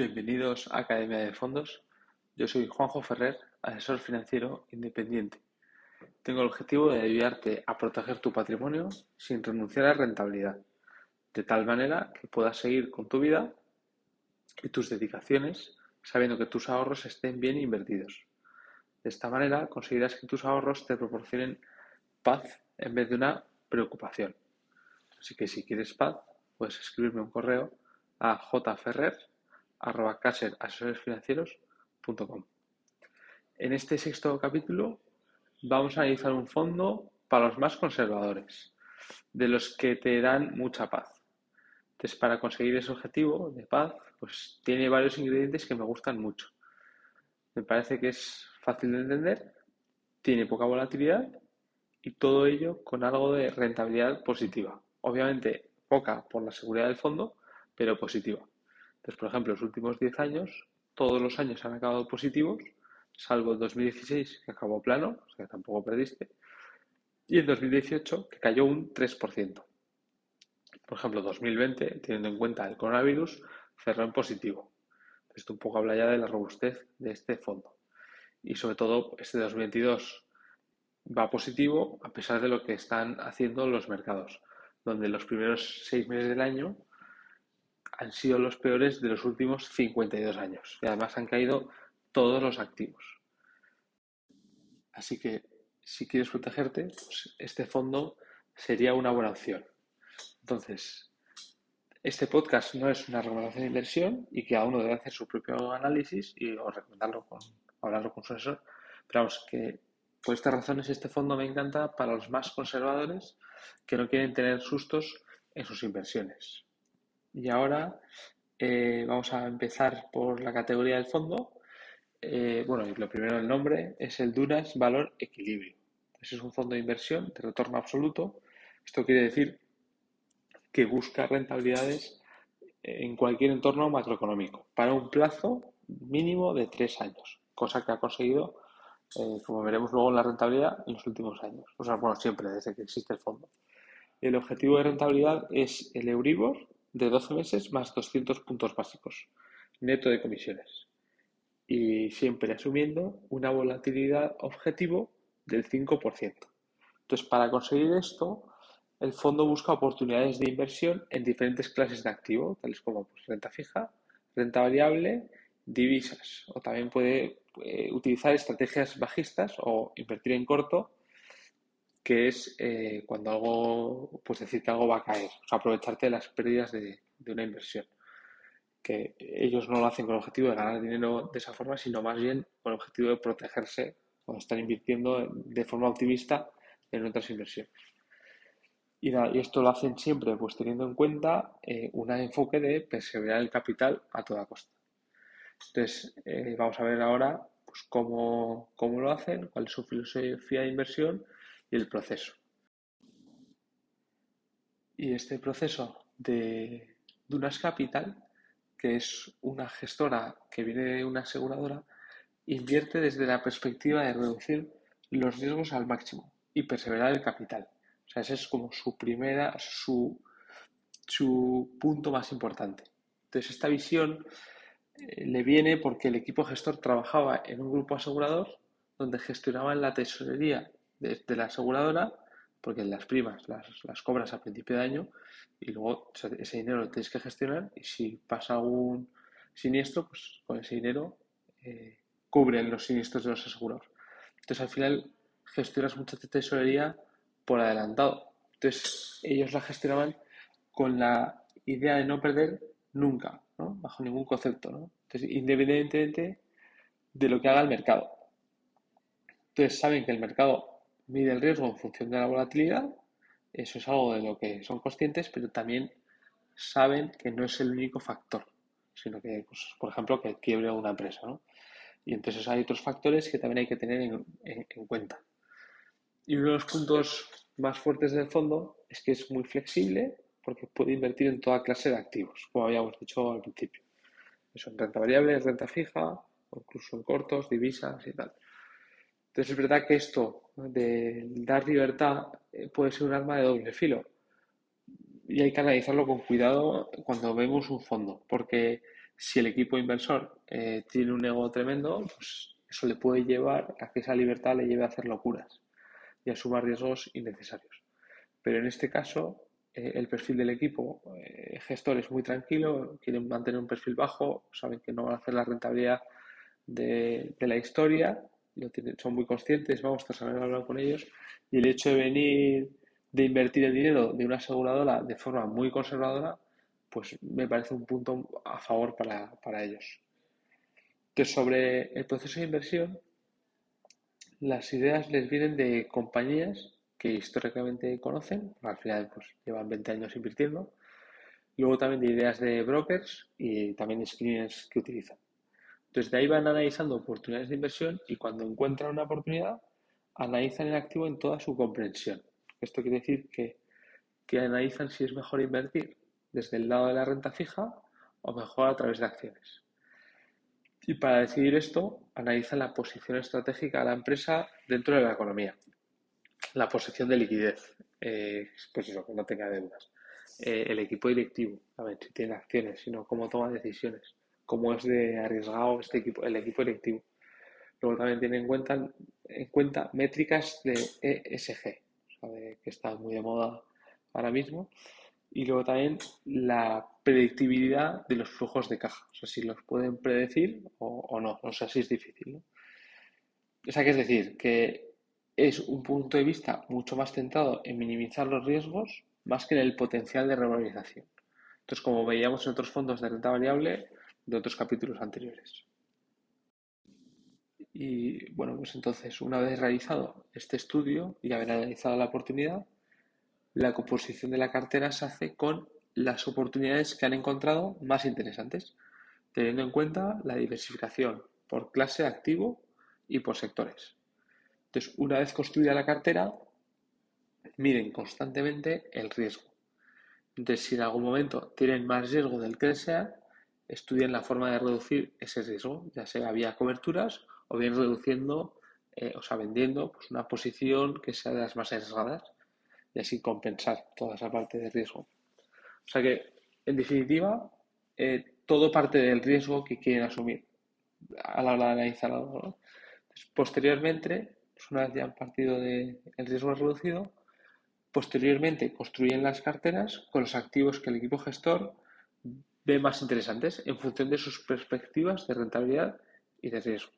Bienvenidos a Academia de Fondos. Yo soy Juanjo Ferrer, asesor financiero independiente. Tengo el objetivo de ayudarte a proteger tu patrimonio sin renunciar a rentabilidad, de tal manera que puedas seguir con tu vida y tus dedicaciones sabiendo que tus ahorros estén bien invertidos. De esta manera conseguirás que tus ahorros te proporcionen paz en vez de una preocupación. Así que si quieres paz, puedes escribirme un correo a jferrer arroba financieros.com. En este sexto capítulo vamos a analizar un fondo para los más conservadores, de los que te dan mucha paz. Entonces, para conseguir ese objetivo de paz, pues tiene varios ingredientes que me gustan mucho. Me parece que es fácil de entender, tiene poca volatilidad y todo ello con algo de rentabilidad positiva. Obviamente poca por la seguridad del fondo, pero positiva. Entonces, por ejemplo, los últimos 10 años, todos los años han acabado positivos, salvo el 2016, que acabó plano, o sea, tampoco perdiste, y el 2018, que cayó un 3%. Por ejemplo, 2020, teniendo en cuenta el coronavirus, cerró en positivo. Esto un poco habla ya de la robustez de este fondo. Y sobre todo, este 2022 va positivo a pesar de lo que están haciendo los mercados, donde los primeros seis meses del año han sido los peores de los últimos 52 años y además han caído todos los activos. Así que si quieres protegerte, pues este fondo sería una buena opción. Entonces, este podcast no es una recomendación de inversión y que cada uno debe hacer su propio análisis y o recomendarlo con, hablarlo con su asesor. Pero vamos, que por estas razones este fondo me encanta para los más conservadores que no quieren tener sustos en sus inversiones. Y ahora eh, vamos a empezar por la categoría del fondo. Eh, bueno, lo primero el nombre es el Dunas Valor Equilibrio. Ese es un fondo de inversión de retorno absoluto. Esto quiere decir que busca rentabilidades en cualquier entorno macroeconómico para un plazo mínimo de tres años, cosa que ha conseguido, eh, como veremos luego en la rentabilidad, en los últimos años. O sea, bueno, siempre, desde que existe el fondo. El objetivo de rentabilidad es el Euribor de 12 meses más 200 puntos básicos, neto de comisiones. Y siempre asumiendo una volatilidad objetivo del 5%. Entonces, para conseguir esto, el fondo busca oportunidades de inversión en diferentes clases de activo, tales como pues, renta fija, renta variable, divisas. O también puede utilizar estrategias bajistas o invertir en corto que es eh, cuando algo, pues decir que algo va a caer, aprovecharte de las pérdidas de, una inversión. Que ellos no lo hacen con el objetivo de ganar dinero de esa forma, sino más bien con el objetivo de protegerse cuando están invirtiendo de forma optimista en otras inversiones. Y, y esto lo hacen siempre pues teniendo en cuenta eh, un enfoque de perseverar el capital a toda costa. Entonces, eh, vamos a ver ahora pues, cómo, cómo lo hacen, cuál es su filosofía de inversión y el proceso. Y este proceso de Dunas Capital, que es una gestora que viene de una aseguradora, invierte desde la perspectiva de reducir los riesgos al máximo y perseverar el capital. O sea, ese es como su primera, su, su punto más importante. Entonces, esta visión eh, le viene porque el equipo gestor trabajaba en un grupo asegurador donde gestionaban la tesorería de, la aseguradora, porque las primas las, las, cobras a principio de año y luego ese dinero lo tienes que gestionar y si pasa algún siniestro, pues con ese dinero eh, cubren los siniestros de los asegurados. Entonces al final gestionas mucha tesorería por adelantado. Entonces ellos la gestionaban con la idea de no perder nunca, ¿no? bajo ningún concepto. ¿no? Entonces, independientemente de lo que haga el mercado. Entonces saben que el mercado mide el riesgo en función de la volatilidad. Eso es algo de lo que son conscientes, pero también saben que no es el único factor, sino que, pues, por ejemplo, que quiebre una empresa. ¿no? Y entonces hay otros factores que también hay que tener en, cuenta. Y uno de los puntos más fuertes del fondo es que es muy flexible porque puede invertir en toda clase de activos, como habíamos dicho al principio. Eso en renta variable, renta fija, incluso en cortos, divisas y tal. Entonces es verdad que esto de dar libertad eh, puede ser un arma de doble filo y hay que analizarlo con cuidado cuando vemos un fondo, porque si el equipo inversor eh, tiene un ego tremendo, pues eso le puede llevar a que esa libertad le lleve a hacer locuras y a sumar riesgos innecesarios. Pero en este caso, eh, el perfil del equipo eh, gestor es muy tranquilo, quieren mantener un perfil bajo, saben que no van a hacer la rentabilidad de, la historia, son muy conscientes, vamos a saber hablar con ellos, y el hecho de venir, de invertir el dinero de una aseguradora de forma muy conservadora, pues me parece un punto a favor para, para ellos. Que sobre el proceso de inversión, las ideas les vienen de compañías que históricamente conocen, al final pues llevan 20 años invirtiendo, luego también de ideas de brokers y también de screeners que utilizan. Entonces de ahí van analizando oportunidades de inversión y cuando encuentran una oportunidad, analizan el activo en toda su comprensión. Esto quiere decir que, que analizan si es mejor invertir desde el lado de la renta fija o mejor a través de acciones. Y para decidir esto, analizan la posición estratégica de la empresa dentro de la economía, la posición de liquidez, eh, pues eso, que no tenga deudas, eh, el equipo directivo, a ver si tiene acciones, sino cómo toma decisiones, cómo es de arriesgado este equipo, el equipo directivo. Luego también tiene en cuenta, en cuenta métricas de ESG, que está muy de moda ahora mismo. Y luego también la predictibilidad de los flujos de caja. O sea, si los pueden predecir o, no. O sea, si es difícil. O sea, que es decir, que es un punto de vista mucho más centrado en minimizar los riesgos más que en el potencial de revalorización. Entonces, como veíamos en otros fondos de renta variable, de otros capítulos anteriores. Y bueno, pues entonces, una vez realizado este estudio y haber analizado la oportunidad, la composición de la cartera se hace con las oportunidades que han encontrado más interesantes, teniendo en cuenta la diversificación por clase activo y por sectores. Entonces, una vez construida la cartera, miren constantemente el riesgo. Entonces, si en algún momento tienen más riesgo del que desean, estudien la forma de reducir ese riesgo, ya sea vía coberturas o bien reduciendo, eh, o sea, vendiendo pues, una posición que sea de las más arriesgadas y así compensar toda esa parte de riesgo. O sea que, en definitiva, eh, todo parte del riesgo que quieren asumir a la hora de analizar algo. posteriormente, pues una vez ya han partido del riesgo reducido, posteriormente construyen las carteras con los activos que el equipo gestor ve más interesantes en función de sus perspectivas de rentabilidad y de riesgo.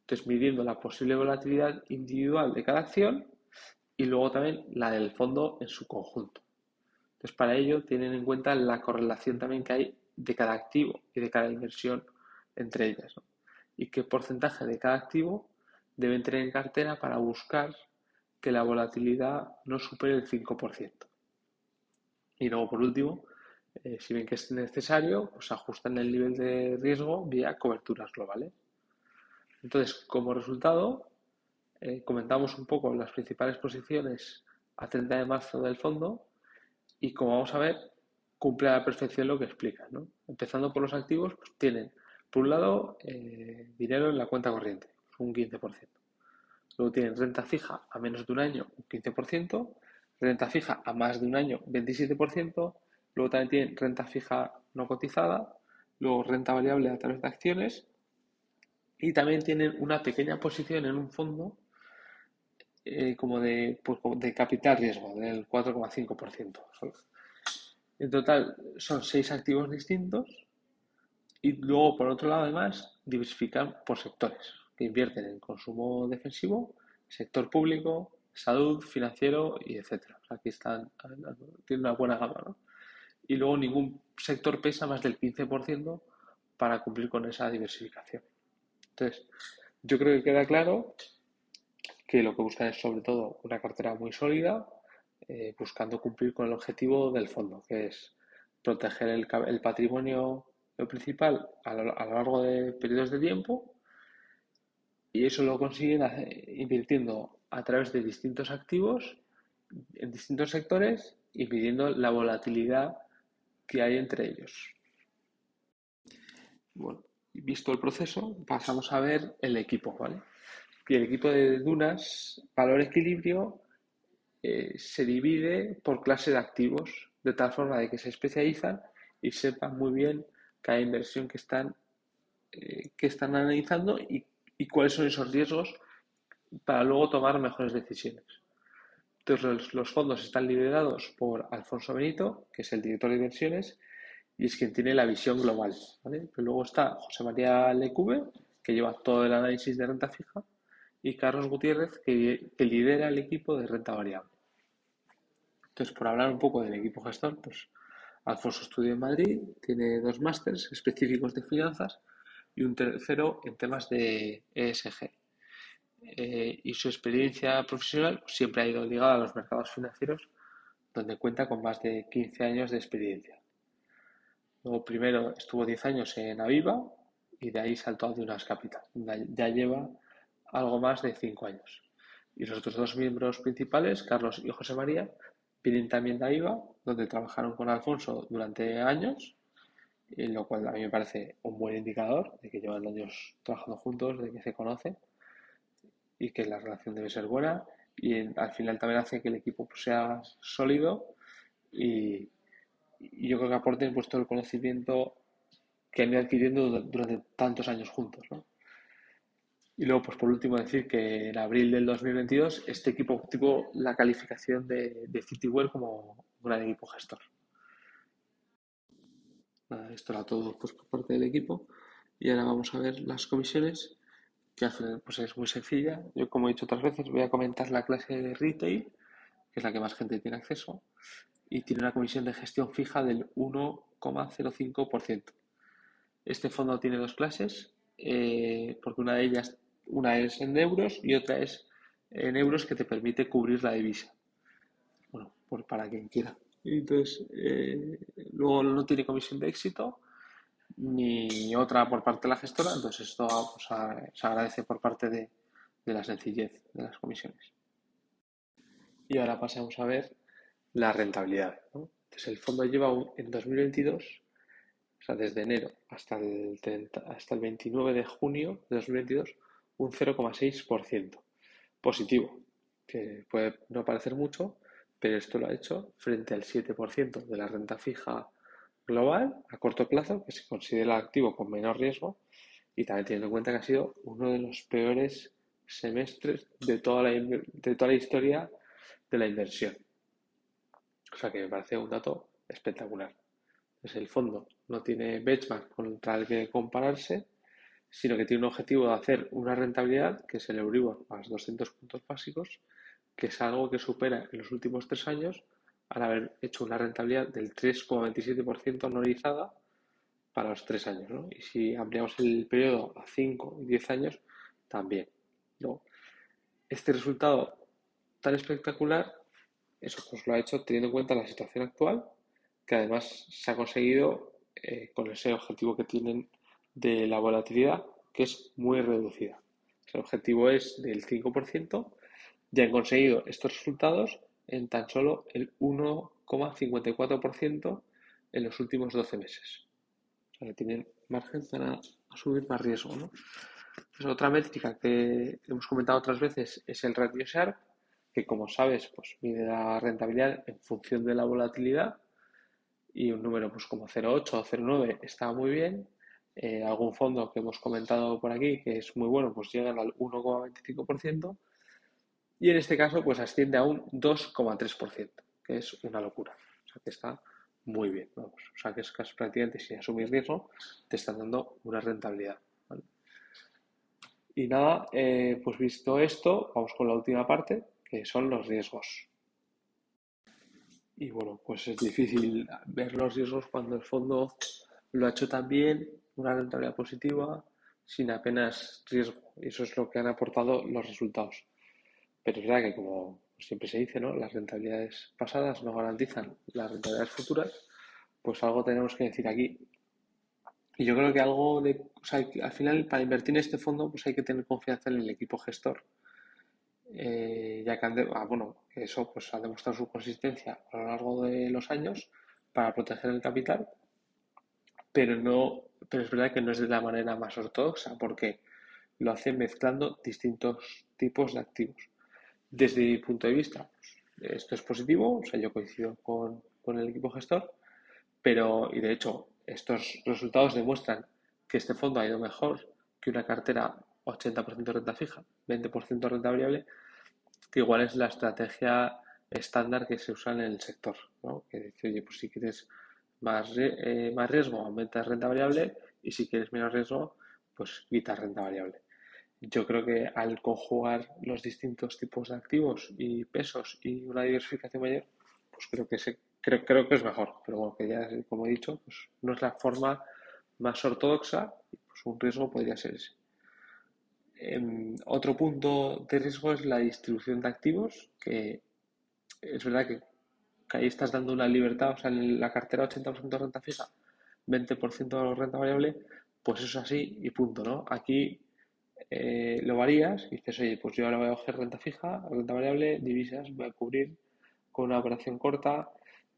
Entonces, midiendo la posible volatilidad individual de cada acción y luego también la del fondo en su conjunto. Entonces, para ello tienen en cuenta la correlación también que hay de cada activo y de cada inversión entre ellas. Y qué porcentaje de cada activo deben tener en cartera para buscar que la volatilidad no supere el 5%. Y luego, por último, eh, si ven que es necesario, pues ajustan el nivel de riesgo vía coberturas globales. Entonces, como resultado, eh, comentamos un poco las principales posiciones a 30 de marzo del fondo y como vamos a ver, cumple a la perfección lo que explica. Empezando por los activos, pues tienen, por un lado, eh, dinero en la cuenta corriente, un 15%. Luego tienen renta fija a menos de un año, un 15%, renta fija a más de un año, 27%, Luego también tienen renta fija no cotizada, luego renta variable a través de acciones y también tienen una pequeña posición en un fondo eh, como de, pues, de capital riesgo, del 4,5%. En total son seis activos distintos y luego por otro lado además diversifican por sectores que invierten en consumo defensivo, sector público, salud, financiero y etcétera. Aquí están, tienen una buena gama, ¿no? Y luego ningún sector pesa más del 15% para cumplir con esa diversificación. Entonces, yo creo que queda claro que lo que buscan es sobre todo una cartera muy sólida, eh, buscando cumplir con el objetivo del fondo, que es proteger el, patrimonio principal a lo, largo de periodos de tiempo y eso lo consiguen invirtiendo a través de distintos activos en distintos sectores y midiendo la volatilidad que hay entre ellos. Bueno, visto el proceso, pasamos a ver el equipo, ¿vale? Y el equipo de Dunas, valor equilibrio, eh, se divide por clase de activos, de tal forma de que se especializan y sepan muy bien cada inversión que están, eh, que están analizando y, cuáles son esos riesgos para luego tomar mejores decisiones. Los, fondos están liderados por Alfonso Benito, que es el director de inversiones, y es quien tiene la visión global. Pero luego está José María Lecube, que lleva todo el análisis de renta fija, y Carlos Gutiérrez, que, que lidera el equipo de renta variable. Entonces, por hablar un poco del equipo gestor, pues Alfonso estudia en Madrid, tiene dos másteres específicos de finanzas y un tercero en temas de ESG. Eh, y su experiencia profesional siempre ha ido ligada a los mercados financieros, donde cuenta con más de 15 años de experiencia. Luego, primero estuvo 10 años en Aviva y de ahí saltó a Dunas Capital. Ya lleva algo más de 5 años. Y los otros dos miembros principales, Carlos y José María, vienen también de Aviva, donde trabajaron con Alfonso durante años, lo cual a mí me parece un buen indicador de que llevan años trabajando juntos, de que se conocen y que la relación debe ser buena y al final también hace que el equipo pues, sea sólido y, yo creo que aporten pues, todo el conocimiento que han ido adquiriendo durante tantos años juntos. ¿no? Y luego, pues por último, decir que en abril del 2022 este equipo obtuvo la calificación de, de Citywell como gran equipo gestor. esto era todo pues, por parte del equipo. Y ahora vamos a ver las comisiones, que al pues, es muy sencilla. Yo, como he dicho otras veces, voy a comentar la clase de retail, que es la que más gente tiene acceso, y tiene una comisión de gestión fija del 1,05%. Este fondo tiene dos clases, eh, porque una de ellas una es en euros y otra es en euros que te permite cubrir la divisa. Bueno, por, para quien quiera. Entonces, eh, luego no tiene comisión de éxito ni otra por parte de la gestora, entonces esto pues, se agradece por parte de, la sencillez de las comisiones. Y ahora pasamos a ver la rentabilidad. Entonces, el fondo lleva en 2022, o sea, desde enero hasta el, hasta el 29 de junio de 2022, un 0,6% positivo, que puede no parecer mucho, pero esto lo ha hecho frente al 7% de la renta fija global a corto plazo, que se considera activo con menor riesgo, y también teniendo en cuenta que ha sido uno de los peores semestres de toda la, de toda la historia de la inversión. O sea que me parece un dato espectacular. Es el fondo no tiene benchmark contra el que compararse sino que tiene un objetivo de hacer una rentabilidad, que es el Euribor más 200 puntos básicos, que es algo que supera en los últimos tres años al haber hecho una rentabilidad del 3,27% anualizada para los tres años. ¿no? Y si ampliamos el periodo a 5 y 10 años, también. ¿no? Este resultado tan espectacular, eso pues lo ha hecho teniendo en cuenta la situación actual, que además se ha conseguido eh, con ese objetivo que tienen de la volatilidad, que es muy reducida. El objetivo es del 5%. Ya han conseguido estos resultados en tan solo el 1,54% en los últimos 12 meses. O sea, que tienen margen para asumir más riesgo. ¿no? otra métrica que hemos comentado otras veces es el ratio Sharp, que como sabes, pues mide la rentabilidad en función de la volatilidad y un número pues como 0,8 o 0,9 está muy bien eh, algún fondo que hemos comentado por aquí, que es muy bueno, pues llegan al 1,25%. Y en este caso, pues asciende a un 2,3%, que es una locura. O sea que está muy bien. O sea que es prácticamente sin asumir riesgo, te están dando una rentabilidad. Y nada, eh, pues visto esto, vamos con la última parte, que son los riesgos. Y bueno, pues es difícil ver los riesgos cuando el fondo lo ha hecho tan bien una rentabilidad positiva sin apenas riesgo. Y eso es lo que han aportado los resultados. Pero es verdad que, como siempre se dice, ¿no? las rentabilidades pasadas no garantizan las rentabilidades futuras, pues algo tenemos que decir aquí. Y yo creo que algo de, o sea, al final para invertir en este fondo, pues hay que tener confianza en el equipo gestor. Eh, ya que ah, bueno, eso pues ha demostrado su consistencia a lo largo de los años para proteger el capital pero no, pero es verdad que no es de la manera más ortodoxa, porque lo hace mezclando distintos tipos de activos. Desde mi punto de vista, esto es positivo, o sea, yo coincido con, el equipo gestor, pero, y de hecho, estos resultados demuestran que este fondo ha ido mejor que una cartera 80% renta fija, 20% renta variable, que igual es la estrategia estándar que se usa en el sector, ¿no? Que dice, oye, pues si quieres más, eh, más riesgo, aumenta renta variable y si quieres menos riesgo, pues quita renta variable. Yo creo que al conjugar los distintos tipos de activos y pesos y una diversificación mayor, pues creo que se, creo, creo que es mejor. Pero bueno, que ya como he dicho, pues no es la forma más ortodoxa, pues un riesgo podría ser ese. Em, otro punto de riesgo es la distribución de activos, que es verdad que, ahí estás dando una libertad, o sea, en la cartera 80% renta fija, 20% renta variable, pues eso es así y punto, ¿no? Aquí eh, lo varías y dices, oye, pues yo ahora voy a coger renta fija, renta variable, divisas, voy a cubrir con una operación corta,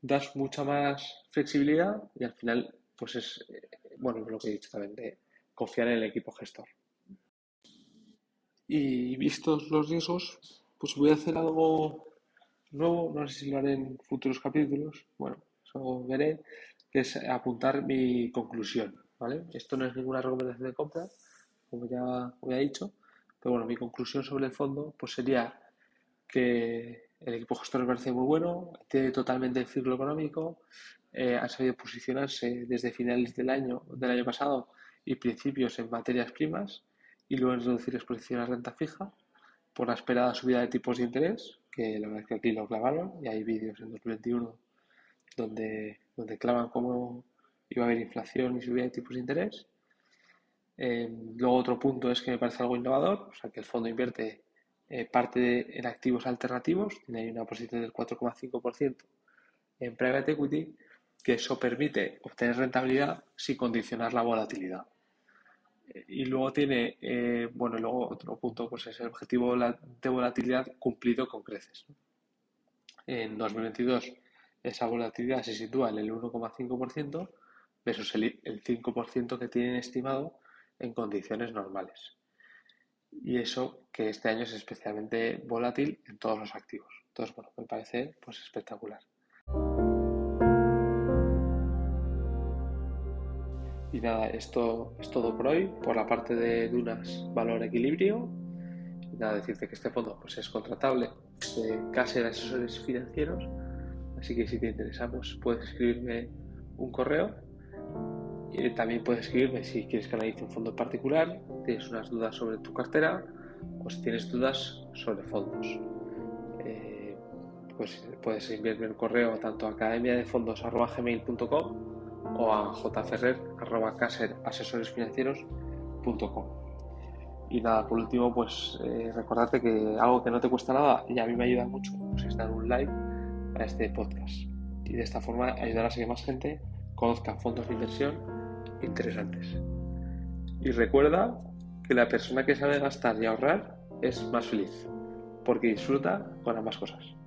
das mucha más flexibilidad y al final, pues es, eh, bueno, lo que he dicho también, de confiar en el equipo gestor. Y vistos los riesgos, pues voy a hacer algo nuevo, no sé si lo haré en futuros capítulos, bueno, eso veré, que es apuntar mi conclusión, ¿vale? Esto no es ninguna recomendación de compra, como ya he dicho, pero bueno, mi conclusión sobre el fondo pues sería que el equipo gestor me parece muy bueno, tiene totalmente el ciclo económico, eh, ha sabido posicionarse desde finales del año, del año pasado y principios en materias primas, y luego en reducir exposición a renta fija por la esperada subida de tipos de interés, que la verdad es que aquí lo clavaron y hay vídeos en 2021 donde, donde clavan cómo iba a haber inflación y subida de tipos de interés. Eh, luego otro punto es que me parece algo innovador, o sea que el fondo invierte eh, parte en activos alternativos, tiene una posición del 4,5% en private equity, que eso permite obtener rentabilidad sin condicionar la volatilidad. Y luego tiene, eh, bueno, luego otro punto, pues es el objetivo de volatilidad cumplido con creces. En 2022 esa volatilidad se sitúa en el 1,5% versus el, el 5% que tienen estimado en condiciones normales. Y eso que este año es especialmente volátil en todos los activos. Entonces, bueno, me parece pues espectacular. Y nada, esto es todo por hoy. Por la parte de Dunas, valor equilibrio. Nada, decirte que este fondo pues, es contratable de Caser Asesores Financieros. Así que si te interesamos, puedes escribirme un correo. Y también puedes escribirme si quieres que analice un fondo particular, tienes unas dudas sobre tu cartera o si tienes dudas sobre fondos. Eh, pues puedes enviarme un correo tanto a academia de fondos.gmail.com o a jferrer.caser.asesoresfinancieros.com. Y nada, por último, pues eh, recordarte que algo que no te cuesta nada y a mí me ayuda mucho pues, es dar un like a este podcast. Y de esta forma ayudarás a que más gente conozca fondos de inversión interesantes. Y recuerda que la persona que sabe gastar y ahorrar es más feliz, porque disfruta con ambas cosas.